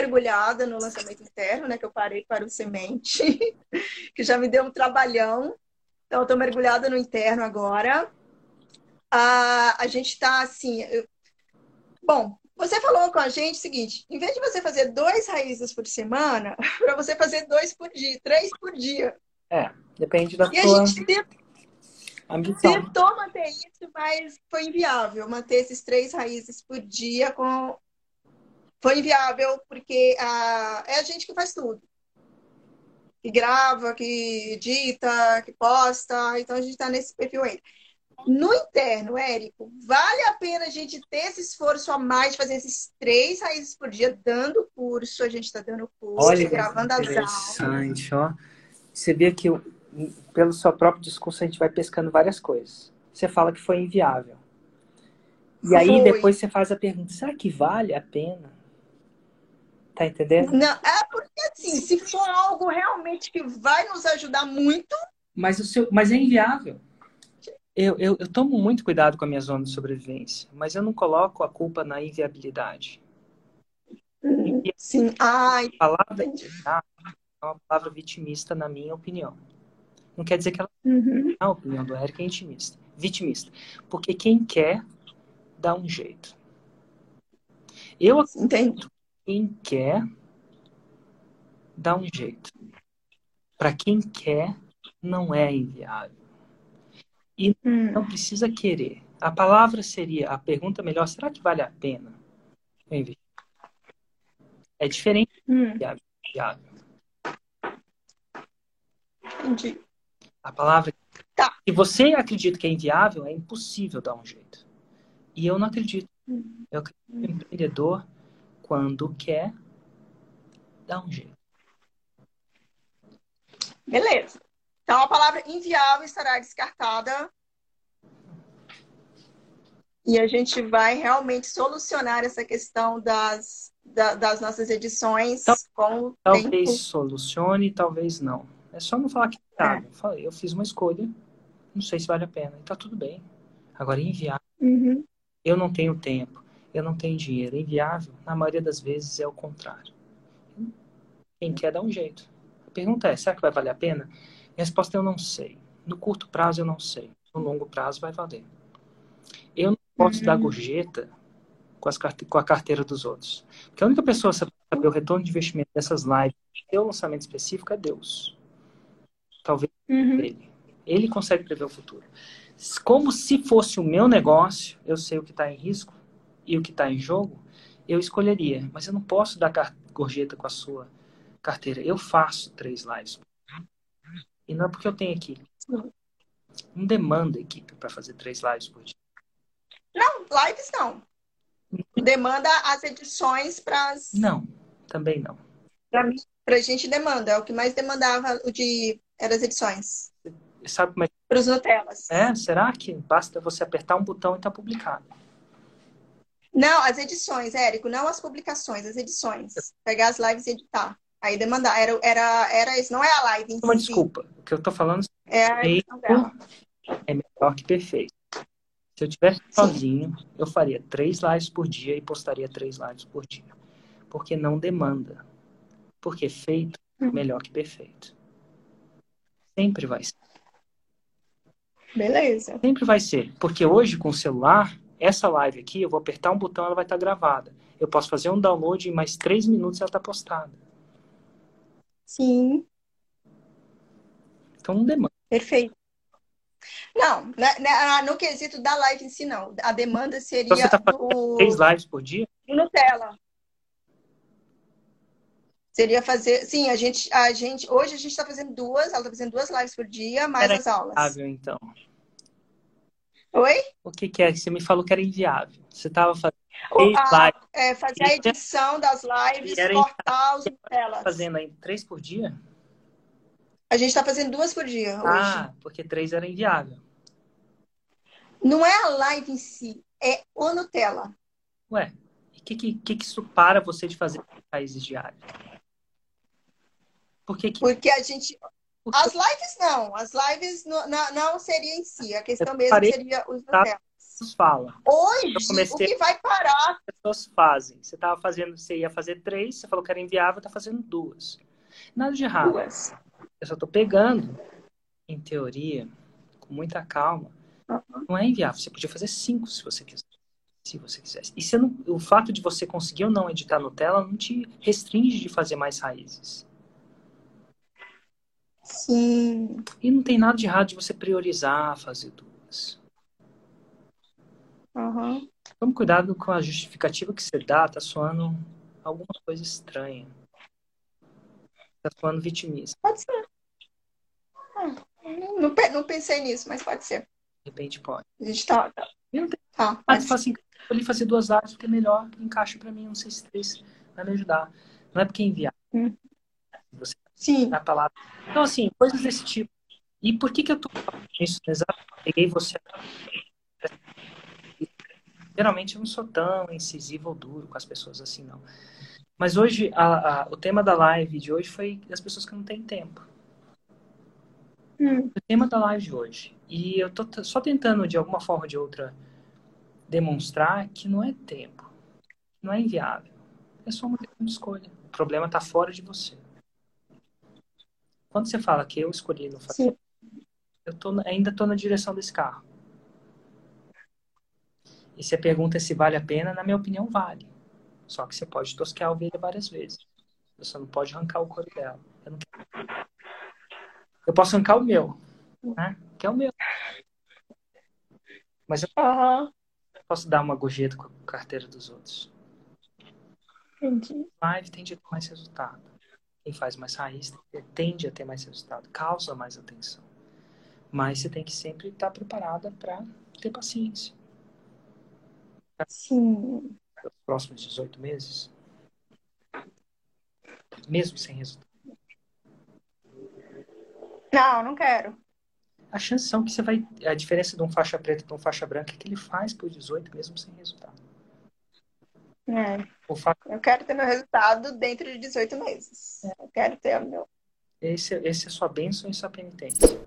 mergulhada no lançamento interno, né? Que eu parei para o semente, que já me deu um trabalhão. Então, eu estou mergulhada no interno agora. Ah, a gente está assim. Eu... Bom, você falou com a gente o seguinte: em vez de você fazer dois raízes por semana, para você fazer dois por dia, três por dia. É, depende da e sua a gente ambição. tentou manter isso, mas foi inviável manter esses três raízes por dia com foi inviável porque a, é a gente que faz tudo. Que grava, que edita, que posta. Então a gente está nesse perfil ainda. No interno, Érico, vale a pena a gente ter esse esforço a mais de fazer esses três raízes por dia, dando curso, a gente está dando curso, Olha, gravando as aulas. interessante, ó. Você vê que pelo seu próprio discurso a gente vai pescando várias coisas. Você fala que foi inviável. E aí Foi. depois você faz a pergunta: será que vale a pena? Tá entendendo? Não, é porque assim, se for algo realmente que vai nos ajudar muito, Mas, o seu, mas é inviável. Eu, eu, eu tomo muito cuidado com a minha zona de sobrevivência, mas eu não coloco a culpa na inviabilidade. E sim. Ai, a palavra é uma palavra vitimista, na minha opinião. Não quer dizer que ela Uhum. a opinião do Eric é intimista, vitimista. Porque quem quer, dá um jeito. Eu Entendi. Quem quer, dá um jeito. Para quem quer, não é inviável. Hum. Não precisa querer. A palavra seria, a pergunta melhor, será que vale a pena eu investir? É diferente Hum. inviável. Entendi. A palavra. Tá. Se você acredita que é inviável, é impossível dar um jeito. E eu não acredito. Hum. Eu acredito que o empreendedor, quando quer, dá um jeito. Beleza. Então a palavra inviável estará descartada. E a gente vai realmente solucionar essa questão das, da- das nossas edições Então, com o Talvez tempo. solucione, talvez não. É só não falar que tá. Eu falei, Eu fiz uma escolha, não sei se vale a pena. E tá tudo bem. Agora, inviável, Uhum. eu não tenho tempo, eu não tenho dinheiro. Inviável, na maioria das vezes, é o contrário. Quem quer dá um jeito. A pergunta é: será que vai valer a pena? A resposta é: eu não sei. No curto prazo, eu não sei. No longo prazo, vai valer. Eu não posso Uhum. dar gorjeta com, as com a carteira dos outros. Porque a única pessoa que sabe o retorno de investimento dessas lives, e o lançamento específico, é Deus. Talvez Uhum. ele. Ele consegue prever o futuro. Como se fosse o meu negócio, eu sei o que está em risco e o que está em jogo, eu escolheria. Mas eu não posso dar gorjeta com a sua carteira. Eu faço três lives. E não é porque eu tenho equipe. Não demanda equipe para fazer três lives por dia. Não, lives não. Demanda as edições para Não, também não. Pra gente demanda. É o que mais demandava o de eram as edições. Sabe como é? Para os Nutellas. É? Será que basta você apertar um botão e está publicado? Não, as edições, Érico, não as publicações, as edições. Pegar as lives e editar. Aí demandar. Era, era, era isso, não é a live Uma desculpa. O que eu estou falando É dela. é melhor que perfeito. Se eu tivesse sozinho, eu faria três lives por dia e postaria três lives por dia. Porque não demanda. Porque feito é melhor que perfeito. Sempre vai ser. Beleza. Sempre vai ser. Porque hoje, com o celular, essa live aqui, eu vou apertar um botão, ela vai estar gravada. Eu posso fazer um download e em mais três minutos ela está postada. Sim, Então não demanda. perfeito. Não, né, né, ah, no quesito da live em si, não. A demanda seria Então você está fazendo do, três lives por dia? do Nutella. Seria fazer. Sim, a gente, a gente. Hoje a gente está fazendo duas, ela está fazendo duas lives por dia, mais Era as aulas. Inviável, então. Oi? O que, que é? Você me falou que era inviável. Você estava fazendo O- a- é, fazer a edição das lives, cortar os Nutellas. fazendo aí três por dia? A gente está fazendo duas por dia hoje. Ah, porque três era inviável. Não é a live em si, é o Nutella. Ué, o que, que, que isso para você de fazer raízes diárias? Por que que... Porque a gente. As lives não. As lives não, não, não seria em si. A questão mesmo seria os. Nutellas. fala. Hoje, o que vai parar? As pessoas fazem. Você tava fazendo, você ia fazer três, você falou que era inviável, tá fazendo duas. Nada de errado. Duas. Eu só tô pegando, em teoria, com muita calma. Uhum. Não é inviável. Você podia fazer cinco se você quiser. Se você quisesse. E não, o fato de você conseguir ou não editar Nutella não te restringe de fazer mais raízes. Sim. E não tem nada de errado de você priorizar fazer duas. Uhum. Tome cuidado com a justificativa que você dá, tá soando alguma coisa estranha. Tá soando vitimista. Pode ser. Ah, não, não, pensei nisso, mas pode ser. De repente pode. A gente tá. tá. Eu não tenho... Tá, ah, tu fala assim, eu fazer duas áreas porque é melhor, encaixa pra mim, não sei se três vai me ajudar. Não é porque é enviar. Hum. Você Sim. a palavra. Então, assim, coisas desse tipo. E por que que eu tô falando isso? Exato. Peguei você. Geralmente eu não sou tão incisivo ou duro com as pessoas assim, não. Mas hoje, a, a, o tema da live de hoje foi as pessoas que não têm tempo. Hum. O tema da live de hoje. E eu tô só tentando, de alguma forma ou de outra, demonstrar que não é tempo. Não é inviável. É só uma questão de escolha. O problema está fora de você. Quando você fala que eu escolhi não fazer, eu tô, ainda estou na direção desse carro. E você pergunta se vale a pena, na minha opinião, vale. Só que você pode tosquear a ovelha várias vezes. Você não pode arrancar o couro dela. Eu, eu posso arrancar o meu, né? Que é o meu. Mas eu uhum. posso dar uma gorjeta com a carteira dos outros. Entendi. Live a ter mais resultado. Quem faz mais raiz tende a ter mais resultado, causa mais atenção. Mas você tem que sempre estar preparada para ter paciência. Sim. Os próximos 18 meses, mesmo sem resultado. Não, não quero. A chance são que você vai. A diferença de um faixa preta para um faixa branca é que ele faz por 18 mesmo sem resultado. É. Eu quero ter meu resultado dentro de 18 meses. É. Eu quero ter o meu. Esse, esse é sua bênção e sua penitência.